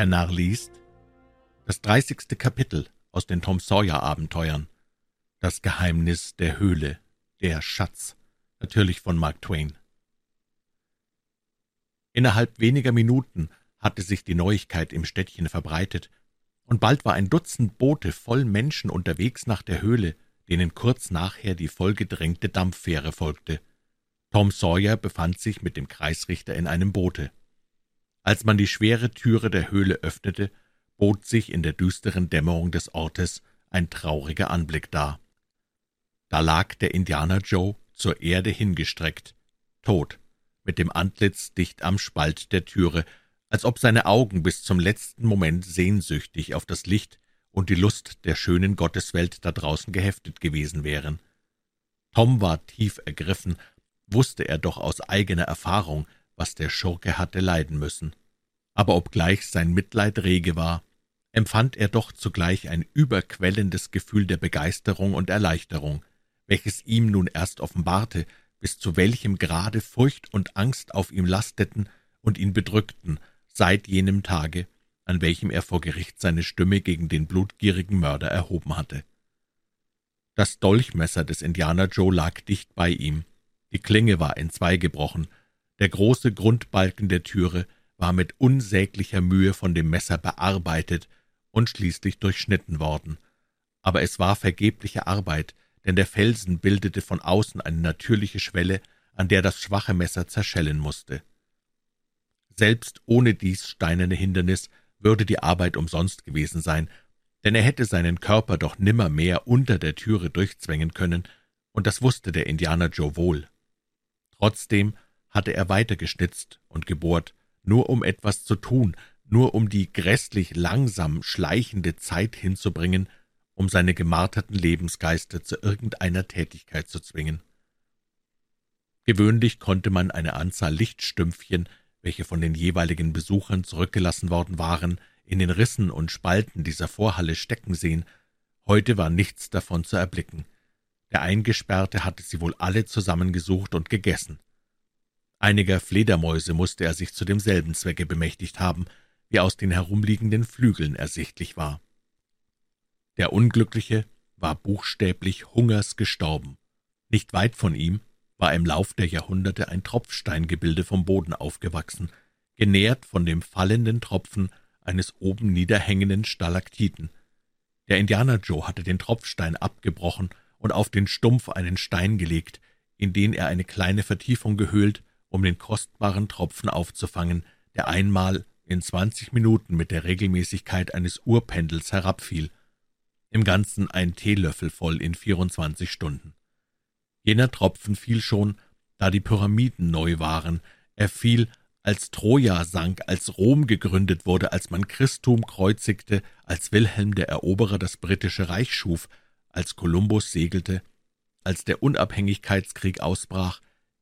Der liest das dreißigste Kapitel aus den Tom Sawyer Abenteuern. Das Geheimnis der Höhle, der Schatz, natürlich von Mark Twain. Innerhalb weniger Minuten hatte sich die Neuigkeit im Städtchen verbreitet, und bald war ein Dutzend Boote voll Menschen unterwegs nach der Höhle, denen kurz nachher die vollgedrängte Dampffähre folgte. Tom Sawyer befand sich mit dem Kreisrichter in einem Boote. Als man die schwere Türe der Höhle öffnete, bot sich in der düsteren Dämmerung des Ortes ein trauriger Anblick dar. Da lag der Indianer Joe zur Erde hingestreckt, tot, mit dem Antlitz dicht am Spalt der Türe, als ob seine Augen bis zum letzten Moment sehnsüchtig auf das Licht und die Lust der schönen Gotteswelt da draußen geheftet gewesen wären. Tom war tief ergriffen, wusste er doch aus eigener Erfahrung, was der Schurke hatte leiden müssen. Aber obgleich sein Mitleid rege war, empfand er doch zugleich ein überquellendes Gefühl der Begeisterung und Erleichterung, welches ihm nun erst offenbarte, bis zu welchem Grade Furcht und Angst auf ihm lasteten und ihn bedrückten, seit jenem Tage, an welchem er vor Gericht seine Stimme gegen den blutgierigen Mörder erhoben hatte. Das Dolchmesser des Indianer Joe lag dicht bei ihm, die Klinge war entzwei gebrochen, der große Grundbalken der Türe war mit unsäglicher Mühe von dem Messer bearbeitet und schließlich durchschnitten worden. Aber es war vergebliche Arbeit, denn der Felsen bildete von außen eine natürliche Schwelle, an der das schwache Messer zerschellen musste. Selbst ohne dies steinerne Hindernis würde die Arbeit umsonst gewesen sein, denn er hätte seinen Körper doch nimmermehr unter der Türe durchzwängen können, und das wusste der Indianer Joe wohl. Trotzdem hatte er weitergeschnitzt und gebohrt, nur um etwas zu tun, nur um die grässlich langsam schleichende Zeit hinzubringen, um seine gemarterten Lebensgeister zu irgendeiner Tätigkeit zu zwingen. Gewöhnlich konnte man eine Anzahl Lichtstümpfchen, welche von den jeweiligen Besuchern zurückgelassen worden waren, in den Rissen und Spalten dieser Vorhalle stecken sehen, heute war nichts davon zu erblicken. Der Eingesperrte hatte sie wohl alle zusammengesucht und gegessen. Einiger Fledermäuse musste er sich zu demselben Zwecke bemächtigt haben, wie aus den herumliegenden Flügeln ersichtlich war. Der Unglückliche war buchstäblich Hungers gestorben. Nicht weit von ihm war im Lauf der Jahrhunderte ein Tropfsteingebilde vom Boden aufgewachsen, genährt von dem fallenden Tropfen eines oben niederhängenden Stalaktiten. Der Indianer Joe hatte den Tropfstein abgebrochen und auf den Stumpf einen Stein gelegt, in den er eine kleine Vertiefung gehöhlt, um den kostbaren Tropfen aufzufangen, der einmal in zwanzig Minuten mit der Regelmäßigkeit eines Uhrpendels herabfiel, im Ganzen ein Teelöffel voll in vierundzwanzig Stunden. Jener Tropfen fiel schon, da die Pyramiden neu waren, er fiel, als Troja sank, als Rom gegründet wurde, als man Christum kreuzigte, als Wilhelm der Eroberer das britische Reich schuf, als Kolumbus segelte, als der Unabhängigkeitskrieg ausbrach,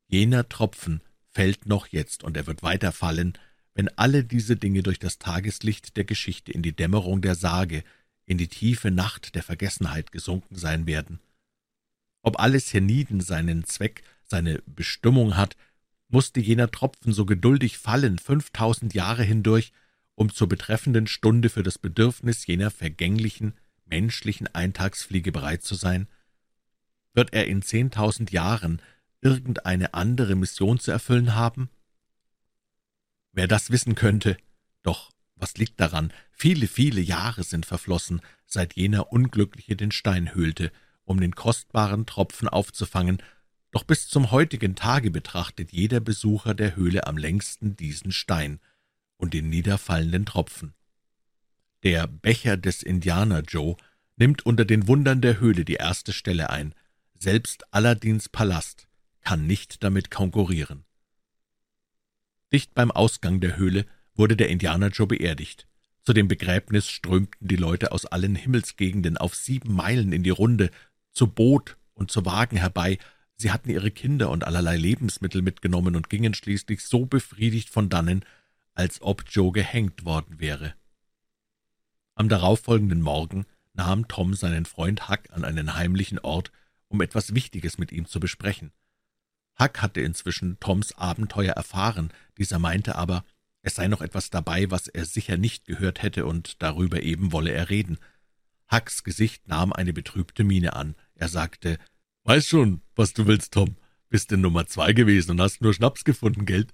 jener Tropfen fällt noch jetzt, und er wird weiter fallen, wenn alle diese Dinge durch das Tageslicht der Geschichte in die Dämmerung der Sage, in die tiefe Nacht der Vergessenheit gesunken sein werden. Ob alles hienieden seinen Zweck, seine Bestimmung hat, musste jener Tropfen so geduldig fallen, fünftausend Jahre hindurch, um zur betreffenden Stunde für das Bedürfnis jener vergänglichen, menschlichen Eintagsfliege bereit zu sein? Wird er in zehntausend Jahren irgendeine andere Mission zu erfüllen haben? Wer das wissen könnte, doch was liegt daran? Viele, viele Jahre sind verflossen, seit jener Unglückliche den Stein höhlte, um den kostbaren Tropfen aufzufangen, doch bis zum heutigen Tage betrachtet jeder Besucher der Höhle am längsten diesen Stein und den niederfallenden Tropfen. Der Becher des Indianer Joe nimmt unter den Wundern der Höhle die erste Stelle ein. Selbst Aladins Palast kann nicht damit konkurrieren. Dicht beim Ausgang der Höhle wurde der Indianer Joe beerdigt. Zu dem Begräbnis strömten die Leute aus allen Himmelsgegenden auf sieben Meilen in die Runde, zu Boot und zu Wagen herbei, sie hatten ihre Kinder und allerlei Lebensmittel mitgenommen und gingen schließlich so befriedigt von dannen, als ob Joe gehängt worden wäre. Am darauffolgenden Morgen nahm Tom seinen Freund Huck an einen heimlichen Ort, um etwas Wichtiges mit ihm zu besprechen. Huck hatte inzwischen Toms Abenteuer erfahren, dieser meinte aber, Es sei noch etwas dabei, was er sicher nicht gehört hätte, und darüber eben wolle er reden. Hucks Gesicht nahm eine betrübte Miene an. Er sagte, »Weiß schon, was du willst, Tom. Bist in Nummer zwei gewesen und hast nur Schnaps gefunden, Geld?«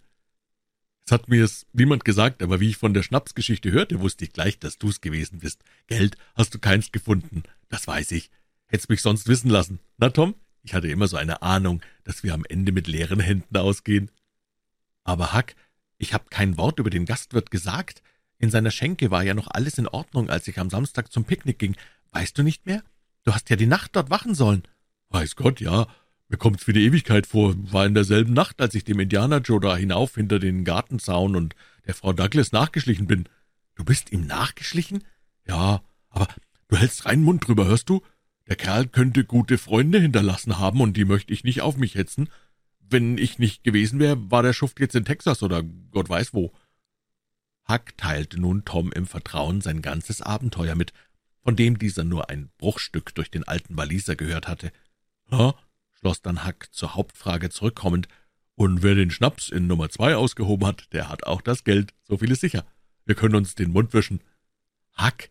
es hat mir's niemand gesagt, aber wie ich von der Schnapsgeschichte hörte, wusste ich gleich, dass du's gewesen bist. Geld hast du keins gefunden, das weiß ich. Hätt's mich sonst wissen lassen. Na, Tom, ich hatte immer so eine Ahnung, dass wir am Ende mit leeren Händen ausgehen. Aber Huck, ich hab kein Wort über den Gastwirt gesagt. In seiner Schenke war ja noch alles in Ordnung, als ich am Samstag zum Picknick ging. Weißt du nicht mehr? Du hast ja die Nacht dort wachen sollen. Weiß Gott, ja. Mir kommt's wie die Ewigkeit vor, war in derselben Nacht, als ich dem Indianer Joe da hinauf hinter den Gartenzaun und der Frau Douglas nachgeschlichen bin. Du bist ihm nachgeschlichen? Ja, aber du hältst reinen Mund drüber, hörst du? Der Kerl könnte gute Freunde hinterlassen haben, und die möchte ich nicht auf mich hetzen. Wenn ich nicht gewesen wäre, war der Schuft jetzt in Texas oder Gott weiß wo. Huck teilte nun Tom im Vertrauen sein ganzes Abenteuer mit, von dem dieser nur ein Bruchstück durch den alten Waliser gehört hatte. Ha, schloss dann Huck zur Hauptfrage zurückkommend, und wer den Schnaps in Nummer zwei ausgehoben hat, der hat auch das Geld, so viel ist sicher. Wir können uns den Mund wischen. Huck,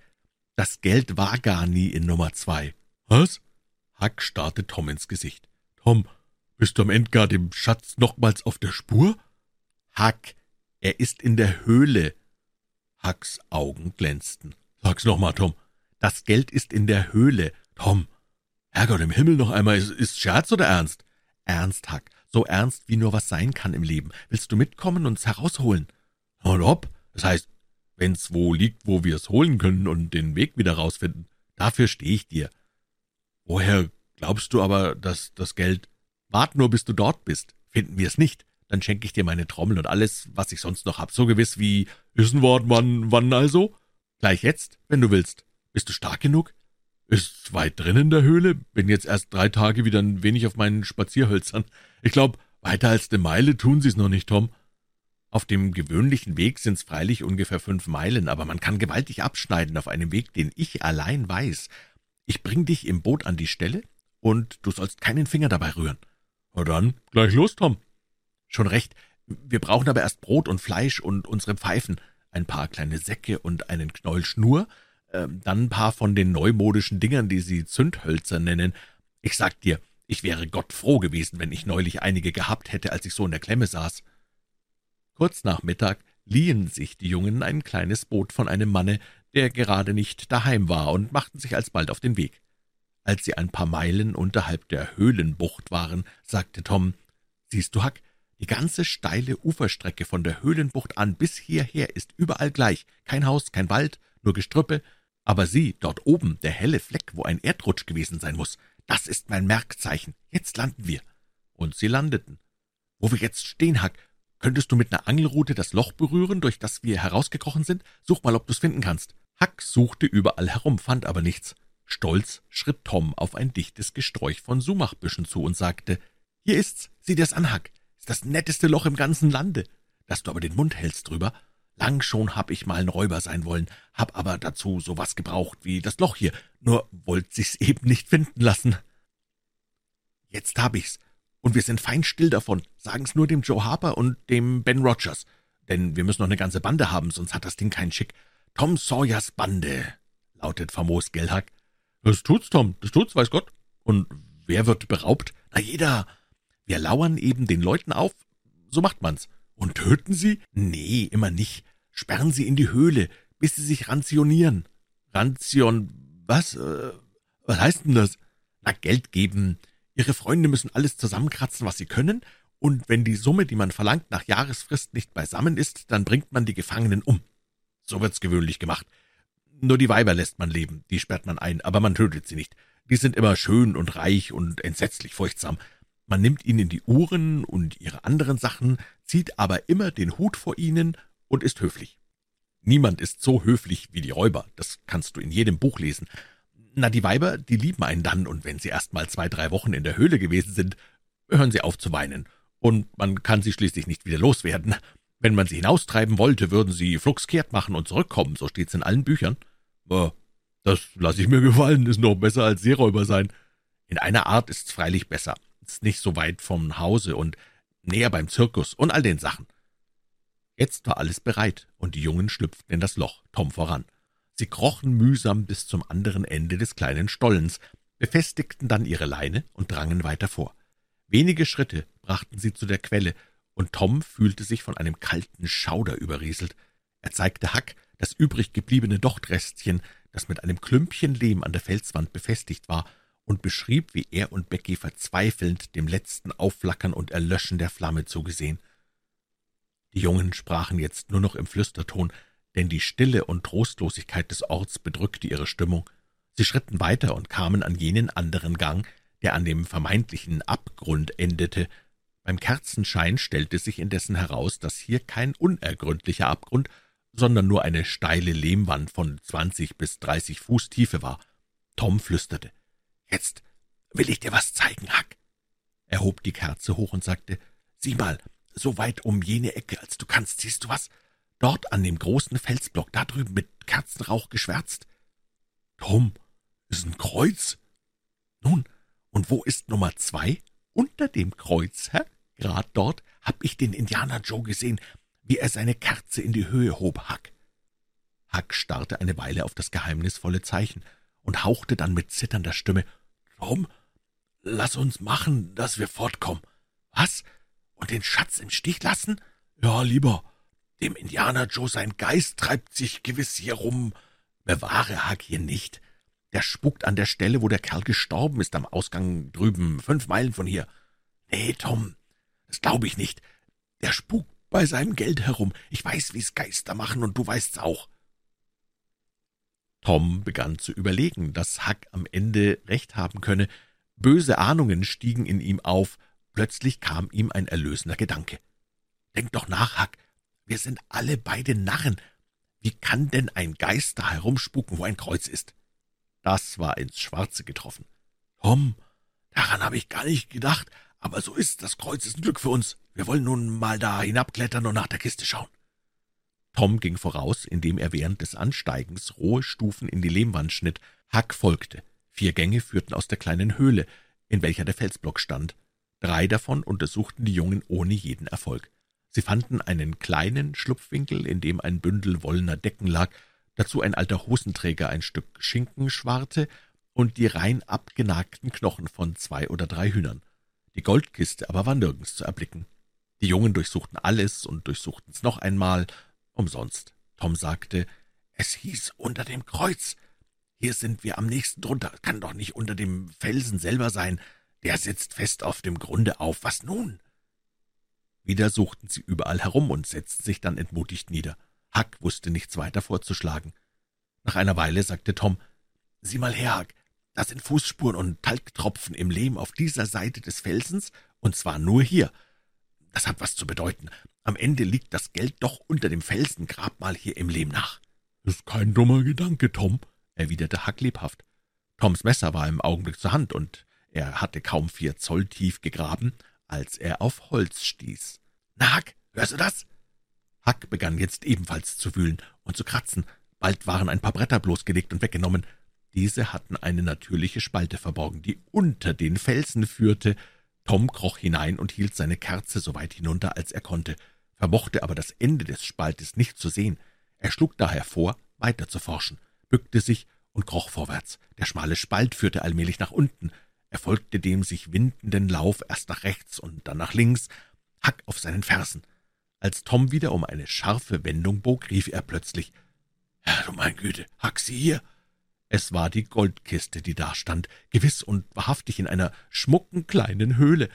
das Geld war gar nie in Nummer zwei. Was? Huck starrte Tom ins Gesicht. Tom, bist du am Ende gar dem Schatz nochmals auf der Spur? Huck, er ist in der Höhle. Hucks Augen glänzten. Sag's noch mal, Tom. Das Geld ist in der Höhle. Tom, Herrgott im Himmel noch einmal, ist, ist Scherz oder Ernst? Ernst, Huck, so ernst, wie nur was sein kann im Leben. Willst du mitkommen und es herausholen? Und ob? Das heißt, wenn's wo liegt, wo wir's holen können und den Weg wieder rausfinden. Dafür stehe ich dir. Woher glaubst du aber, dass das Geld... Wart nur, bis du dort bist. Finden wir es nicht, dann schenke ich dir meine Trommel und alles, was ich sonst noch hab, so gewiss wie... Ist ein Wort, wann, wann also? Gleich jetzt, wenn du willst. Bist du stark genug? Ist's weit drin in der Höhle? Bin jetzt erst drei Tage wieder ein wenig auf meinen Spazierhölzern. Ich glaub, weiter als eine Meile tun Sie's noch nicht, Tom. Auf dem gewöhnlichen Weg sind's freilich ungefähr fünf Meilen, aber man kann gewaltig abschneiden auf einem Weg, den ich allein weiß. Ich bring dich im Boot an die Stelle, und du sollst keinen Finger dabei rühren. Na dann, gleich los, Tom. Schon recht. Wir brauchen aber erst Brot und Fleisch und unsere Pfeifen, ein paar kleine Säcke und einen Knäuel Schnur, äh, dann ein paar von den neumodischen Dingern, die sie Zündhölzer nennen. Ich sag dir, ich wäre Gott froh gewesen, wenn ich neulich einige gehabt hätte, als ich so in der Klemme saß. Kurz nach Mittag liehen sich die Jungen ein kleines Boot von einem Manne, der gerade nicht daheim war, und machten sich alsbald auf den Weg. Als sie ein paar Meilen unterhalb der Höhlenbucht waren, sagte Tom, »Siehst du, Huck, die ganze steile Uferstrecke von der Höhlenbucht an bis hierher ist überall gleich, kein Haus, kein Wald, nur Gestrüppe, aber sieh, dort oben, der helle Fleck, wo ein Erdrutsch gewesen sein muss, das ist mein Merkzeichen, jetzt landen wir.« Und sie landeten. »Wo wir jetzt stehen, Huck, könntest du mit ner Angelrute das Loch berühren, durch das wir herausgekrochen sind? Such mal, ob du's finden kannst.« Huck suchte überall herum, fand aber nichts. Stolz schritt Tom auf ein dichtes Gesträuch von Sumachbüschen zu und sagte, »Hier ist's, sieh dir's an, Huck, ist das netteste Loch im ganzen Lande. Dass du aber den Mund hältst drüber. Lang schon hab ich mal ein Räuber sein wollen, hab aber dazu so was gebraucht wie das Loch hier, nur wollt sich's eben nicht finden lassen. Jetzt hab ich's, und wir sind fein still davon, sagen's nur dem Joe Harper und dem Ben Rogers, denn wir müssen noch eine ganze Bande haben, sonst hat das Ding keinen Schick. Tom Sawyers Bande, lautet famos Gelhack. Das tut's, Tom, das tut's, weiß Gott. Und wer wird beraubt? Na, jeder. Wir lauern eben den Leuten auf, so macht man's. Und töten sie? Nee, immer nicht. Sperren sie in die Höhle, bis sie sich ranzionieren. Ranzion, was? Äh, was heißt denn das? Na, Geld geben. Ihre Freunde müssen alles zusammenkratzen, was sie können, und wenn die Summe, die man verlangt, nach Jahresfrist nicht beisammen ist, dann bringt man die Gefangenen um. So wird's gewöhnlich gemacht. Nur die Weiber lässt man leben, die sperrt man ein, aber man tötet sie nicht. Die sind immer schön und reich und entsetzlich furchtsam. Man nimmt ihnen die Uhren und ihre anderen Sachen, zieht aber immer den Hut vor ihnen und ist höflich. Niemand ist so höflich wie die Räuber, das kannst du in jedem Buch lesen. Na, die Weiber, die lieben einen dann, und wenn sie erst mal zwei, drei Wochen in der Höhle gewesen sind, hören sie auf zu weinen, und man kann sie schließlich nicht wieder loswerden. Wenn man sie hinaustreiben wollte, würden sie flugs kehrt machen und zurückkommen, so steht's in allen Büchern. Aber das lasse ich mir gefallen, ist noch besser als Seeräuber sein. In einer Art ist's freilich besser ist nicht so weit vom Hause und näher beim Zirkus und all den Sachen. Jetzt war alles bereit, und die Jungen schlüpften in das Loch, Tom voran. Sie krochen mühsam bis zum anderen Ende des kleinen Stollens, befestigten dann ihre Leine und drangen weiter vor. Wenige Schritte brachten sie zu der Quelle, und Tom fühlte sich von einem kalten Schauder überrieselt. Er zeigte Huck das übrig gebliebene Dochtrestchen, das mit einem Klümpchen Lehm an der Felswand befestigt war, und beschrieb, wie er und Becky verzweifelnd dem letzten Aufflackern und Erlöschen der Flamme zugesehen. Die Jungen sprachen jetzt nur noch im Flüsterton, denn die Stille und Trostlosigkeit des Orts bedrückte ihre Stimmung. Sie schritten weiter und kamen an jenen anderen Gang, der an dem vermeintlichen Abgrund endete. Beim Kerzenschein stellte sich indessen heraus, dass hier kein unergründlicher Abgrund, sondern nur eine steile Lehmwand von zwanzig bis dreißig Fuß Tiefe war. Tom flüsterte, »Jetzt will ich dir was zeigen, Huck.« Er hob die Kerze hoch und sagte, »Sieh mal, so weit um jene Ecke, als du kannst, siehst du was? Dort an dem großen Felsblock, da drüben mit Kerzenrauch geschwärzt.« »Tom, ist ein Kreuz?« »Nun, und wo ist Nummer zwei?« »Unter dem Kreuz, Herr. Grad dort hab ich den Indianer Joe gesehen, wie er seine Kerze in die Höhe hob, Huck.« Huck starrte eine Weile auf das geheimnisvolle Zeichen und hauchte dann mit zitternder Stimme, »Tom, lass uns machen, dass wir fortkommen.« »Was? Und den Schatz im Stich lassen?« »Ja, lieber. Dem Indianer Joe sein Geist treibt sich gewiss hier rum. Bewahre Huck hier nicht. Der spukt an der Stelle, wo der Kerl gestorben ist, am Ausgang drüben, fünf Meilen von hier. Nee, Tom, das glaube ich nicht. Der spukt bei seinem Geld herum. Ich weiß, wie's Geister machen, und du weißt's auch. Tom begann zu überlegen, dass Huck am Ende recht haben könne. Böse Ahnungen stiegen in ihm auf. Plötzlich kam ihm ein erlösender Gedanke. Denk doch nach, Huck. Wir sind alle beide Narren. Wie kann denn ein Geist da herumspuken, wo ein Kreuz ist? Das war ins Schwarze getroffen. Tom, daran habe ich gar nicht gedacht, aber so ist, das Kreuz ist ein Glück für uns. Wir wollen nun mal da hinabklettern und nach der Kiste schauen. Tom ging voraus, indem er während des Ansteigens rohe Stufen in die Lehmwand schnitt. Huck folgte. Vier Gänge führten aus der kleinen Höhle, in welcher der Felsblock stand. Drei davon untersuchten die Jungen ohne jeden Erfolg. Sie fanden einen kleinen Schlupfwinkel, in dem ein Bündel wollener Decken lag, dazu ein alter Hosenträger ein Stück Schinken schwarte und die rein abgenagten Knochen von zwei oder drei Hühnern. Die Goldkiste aber war nirgends zu erblicken. Die Jungen durchsuchten alles und durchsuchten's noch einmal, umsonst. Tom sagte, es hieß unter dem Kreuz. Hier sind wir am nächsten drunter, kann doch nicht unter dem Felsen selber sein. Der sitzt fest auf dem Grunde auf. Was nun? Wieder suchten sie überall herum und setzten sich dann entmutigt nieder. Huck wusste nichts weiter vorzuschlagen. Nach einer Weile sagte Tom, »Sieh mal her, Huck, das sind Fußspuren und Talgtropfen im Lehm auf dieser Seite des Felsens, und zwar nur hier. Das hat was zu bedeuten. Am Ende liegt das Geld doch unter dem Felsen, grab mal hier im Lehm nach.« »Ist kein dummer Gedanke, Tom«, erwiderte Huck lebhaft. Toms Messer war im Augenblick zur Hand, und er hatte kaum vier Zoll tief gegraben, als er auf Holz stieß. »Na, Huck, hörst du das?« Huck begann jetzt ebenfalls zu wühlen und zu kratzen. Bald waren ein paar Bretter bloßgelegt und weggenommen. Diese hatten eine natürliche Spalte verborgen, die unter den Felsen führte. Tom kroch hinein und hielt seine Kerze so weit hinunter, als er konnte, vermochte aber das Ende des Spaltes nicht zu sehen. Er schlug daher vor, weiter zu forschen, bückte sich und kroch vorwärts. Der schmale Spalt führte allmählich nach unten. Er folgte dem sich windenden Lauf erst nach rechts und dann nach links, Hack auf seinen Fersen. Als Tom wieder um eine scharfe Wendung bog, rief er plötzlich, »Herr, du mein Güte, Hack, sieh hier!« es war die Goldkiste, die da stand, gewiss und wahrhaftig in einer schmucken kleinen Höhle,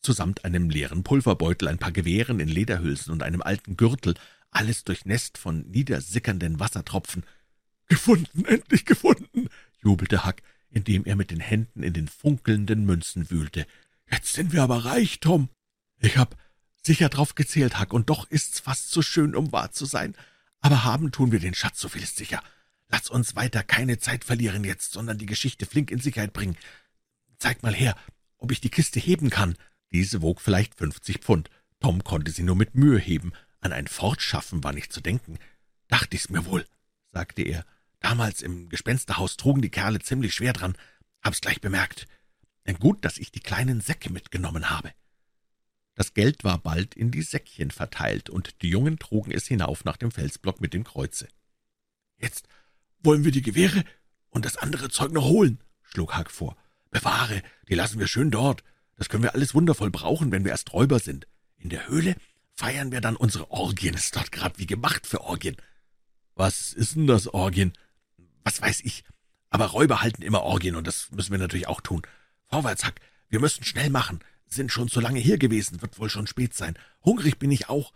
zusamt einem leeren Pulverbeutel, ein paar Gewehren in Lederhülsen und einem alten Gürtel, alles durchnässt von niedersickernden Wassertropfen. »Gefunden, endlich gefunden!« jubelte Huck, indem er mit den Händen in den funkelnden Münzen wühlte. »Jetzt sind wir aber reich, Tom!« »Ich hab sicher drauf gezählt, Huck, und doch ist's fast zu schön, um wahr zu sein. Aber haben tun wir den Schatz, so viel ist sicher. Lass uns weiter keine Zeit verlieren jetzt, sondern die Geschichte flink in Sicherheit bringen. Zeig mal her, ob ich die Kiste heben kann. Diese wog vielleicht fünfzig Pfund. Tom konnte sie nur mit Mühe heben. An ein Fortschaffen war nicht zu denken. Dachte ich's mir wohl, sagte er. Damals im Gespensterhaus trugen die Kerle ziemlich schwer dran. Hab's gleich bemerkt. Denn gut, dass ich die kleinen Säcke mitgenommen habe. Das Geld war bald in die Säckchen verteilt, und die Jungen trugen es hinauf nach dem Felsblock mit dem Kreuze. »Jetzt wollen wir die Gewehre und das andere Zeug noch holen«, schlug Hack vor. »Bewahre, die lassen wir schön dort. Das können wir alles wundervoll brauchen, wenn wir erst Räuber sind. In der Höhle feiern wir dann unsere Orgien. Ist dort gerade wie gemacht für Orgien.« »Was ist denn das Orgien?« »Was weiß ich. Aber Räuber halten immer Orgien, und das müssen wir natürlich auch tun. Vorwärts, Hack, wir müssen schnell machen sind schon zu lange hier gewesen, wird wohl schon spät sein. Hungrig bin ich auch,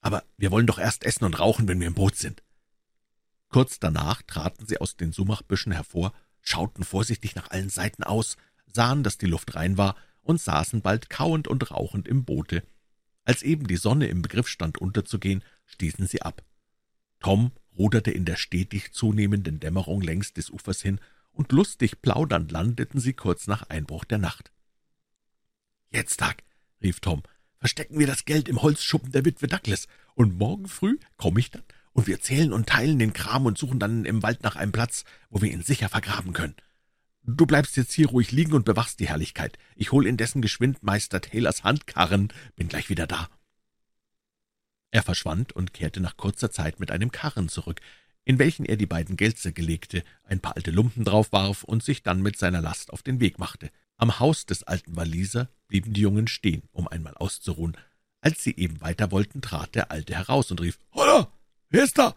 aber wir wollen doch erst essen und rauchen, wenn wir im Boot sind.« Kurz danach traten sie aus den Sumachbüschen hervor, schauten vorsichtig nach allen Seiten aus, sahen, dass die Luft rein war und saßen bald kauend und rauchend im Boote. Als eben die Sonne im Begriff stand unterzugehen, stießen sie ab. Tom ruderte in der stetig zunehmenden Dämmerung längs des Ufers hin, und lustig plaudernd landeten sie kurz nach Einbruch der Nacht. »Jetzt, Tag«, rief Tom, »verstecken wir das Geld im Holzschuppen der Witwe Douglas, und morgen früh komme ich dann, und wir zählen und teilen den Kram und suchen dann im Wald nach einem Platz, wo wir ihn sicher vergraben können. Du bleibst jetzt hier ruhig liegen und bewachst die Herrlichkeit. Ich hol indessen geschwind Meister Taylors Handkarren, bin gleich wieder da.« Er verschwand und kehrte nach kurzer Zeit mit einem Karren zurück, in welchen er die beiden Geldsäcke legte, ein paar alte Lumpen drauf warf und sich dann mit seiner Last auf den Weg machte. Am Haus des alten Waliser blieben die Jungen stehen, um einmal auszuruhen. Als sie eben weiter wollten, trat der Alte heraus und rief, »Holla, wer ist da?«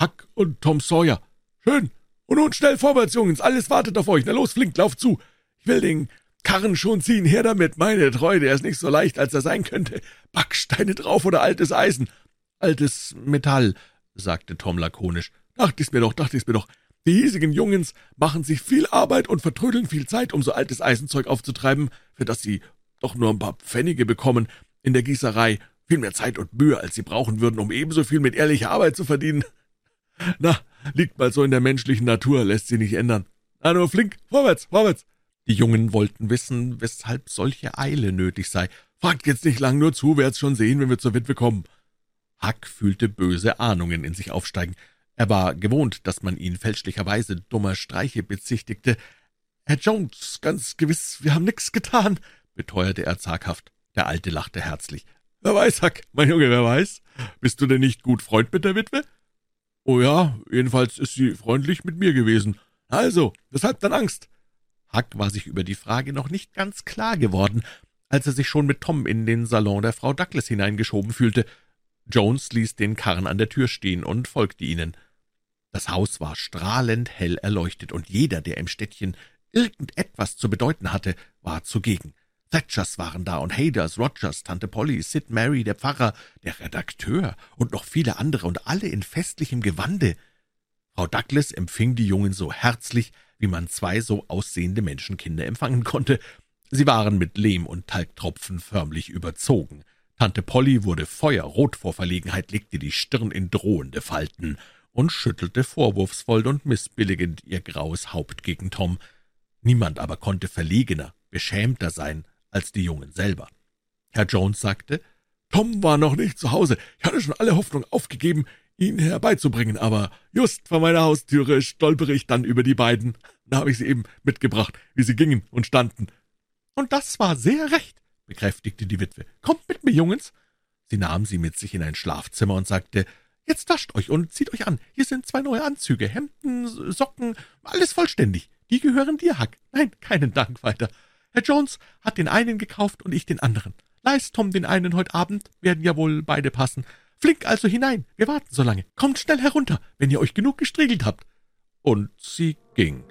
»Huck und Tom Sawyer.« »Schön. Und nun schnell vorwärts, Jungens, alles wartet auf euch. Na los, flink, lauf zu. Ich will den Karren schon ziehen, her damit. Meine Treue, der ist nicht so leicht, als er sein könnte. Backsteine drauf oder altes Eisen?« »Altes Metall«, sagte Tom lakonisch. »Dachte ich's mir doch, dachte ich's mir doch. Die hiesigen Jungens machen sich viel Arbeit und vertrödeln viel Zeit, um so altes Eisenzeug aufzutreiben, für das sie doch nur ein paar Pfennige bekommen in der Gießerei, viel mehr Zeit und Mühe, als sie brauchen würden, um ebenso viel mit ehrlicher Arbeit zu verdienen. Na, liegt mal so in der menschlichen Natur, lässt sie nicht ändern. Na nur flink, vorwärts, vorwärts. Die Jungen wollten wissen, weshalb solche Eile nötig sei. Fragt jetzt nicht lang nur zu, werd's schon sehen, wenn wir zur Witwe kommen. Huck fühlte böse Ahnungen in sich aufsteigen. Er war gewohnt, dass man ihn fälschlicherweise dummer Streiche bezichtigte. »Herr Jones, ganz gewiss, wir haben nix getan«, beteuerte er zaghaft. Der Alte lachte herzlich. »Wer weiß, Hack, mein Junge, wer weiß? Bist du denn nicht gut Freund mit der Witwe?« »Oh ja, jedenfalls ist sie freundlich mit mir gewesen. Also, weshalb dann Angst?« Huck war sich über die Frage noch nicht ganz klar geworden, als er sich schon mit Tom in den Salon der Frau Douglas hineingeschoben fühlte. Jones ließ den Karren an der Tür stehen und folgte ihnen. Das Haus war strahlend hell erleuchtet, und jeder, der im Städtchen irgendetwas zu bedeuten hatte, war zugegen. Thatchers waren da und Haders, Rogers, Tante Polly, Sid Mary, der Pfarrer, der Redakteur und noch viele andere und alle in festlichem Gewande. Frau Douglas empfing die Jungen so herzlich, wie man zwei so aussehende Menschenkinder empfangen konnte. Sie waren mit Lehm und Talgtropfen förmlich überzogen. Tante Polly wurde feuerrot vor Verlegenheit, legte die Stirn in drohende Falten und schüttelte vorwurfsvoll und missbilligend ihr graues Haupt gegen Tom. Niemand aber konnte verlegener, beschämter sein als die Jungen selber. Herr Jones sagte, »Tom war noch nicht zu Hause. Ich hatte schon alle Hoffnung aufgegeben, ihn herbeizubringen, aber just vor meiner Haustüre stolpere ich dann über die beiden. Da habe ich sie eben mitgebracht, wie sie gingen und standen.« »Und das war sehr recht«, bekräftigte die Witwe. »Kommt mit mir, Jungens.« Sie nahm sie mit sich in ein Schlafzimmer und sagte, Jetzt wascht euch und zieht euch an. Hier sind zwei neue Anzüge, Hemden, Socken, alles vollständig. Die gehören dir, Huck. Nein, keinen Dank weiter. Herr Jones hat den einen gekauft und ich den anderen. Leist Tom den einen heute Abend, werden ja wohl beide passen. Flink also hinein, wir warten so lange. Kommt schnell herunter, wenn ihr euch genug gestriegelt habt. Und sie ging.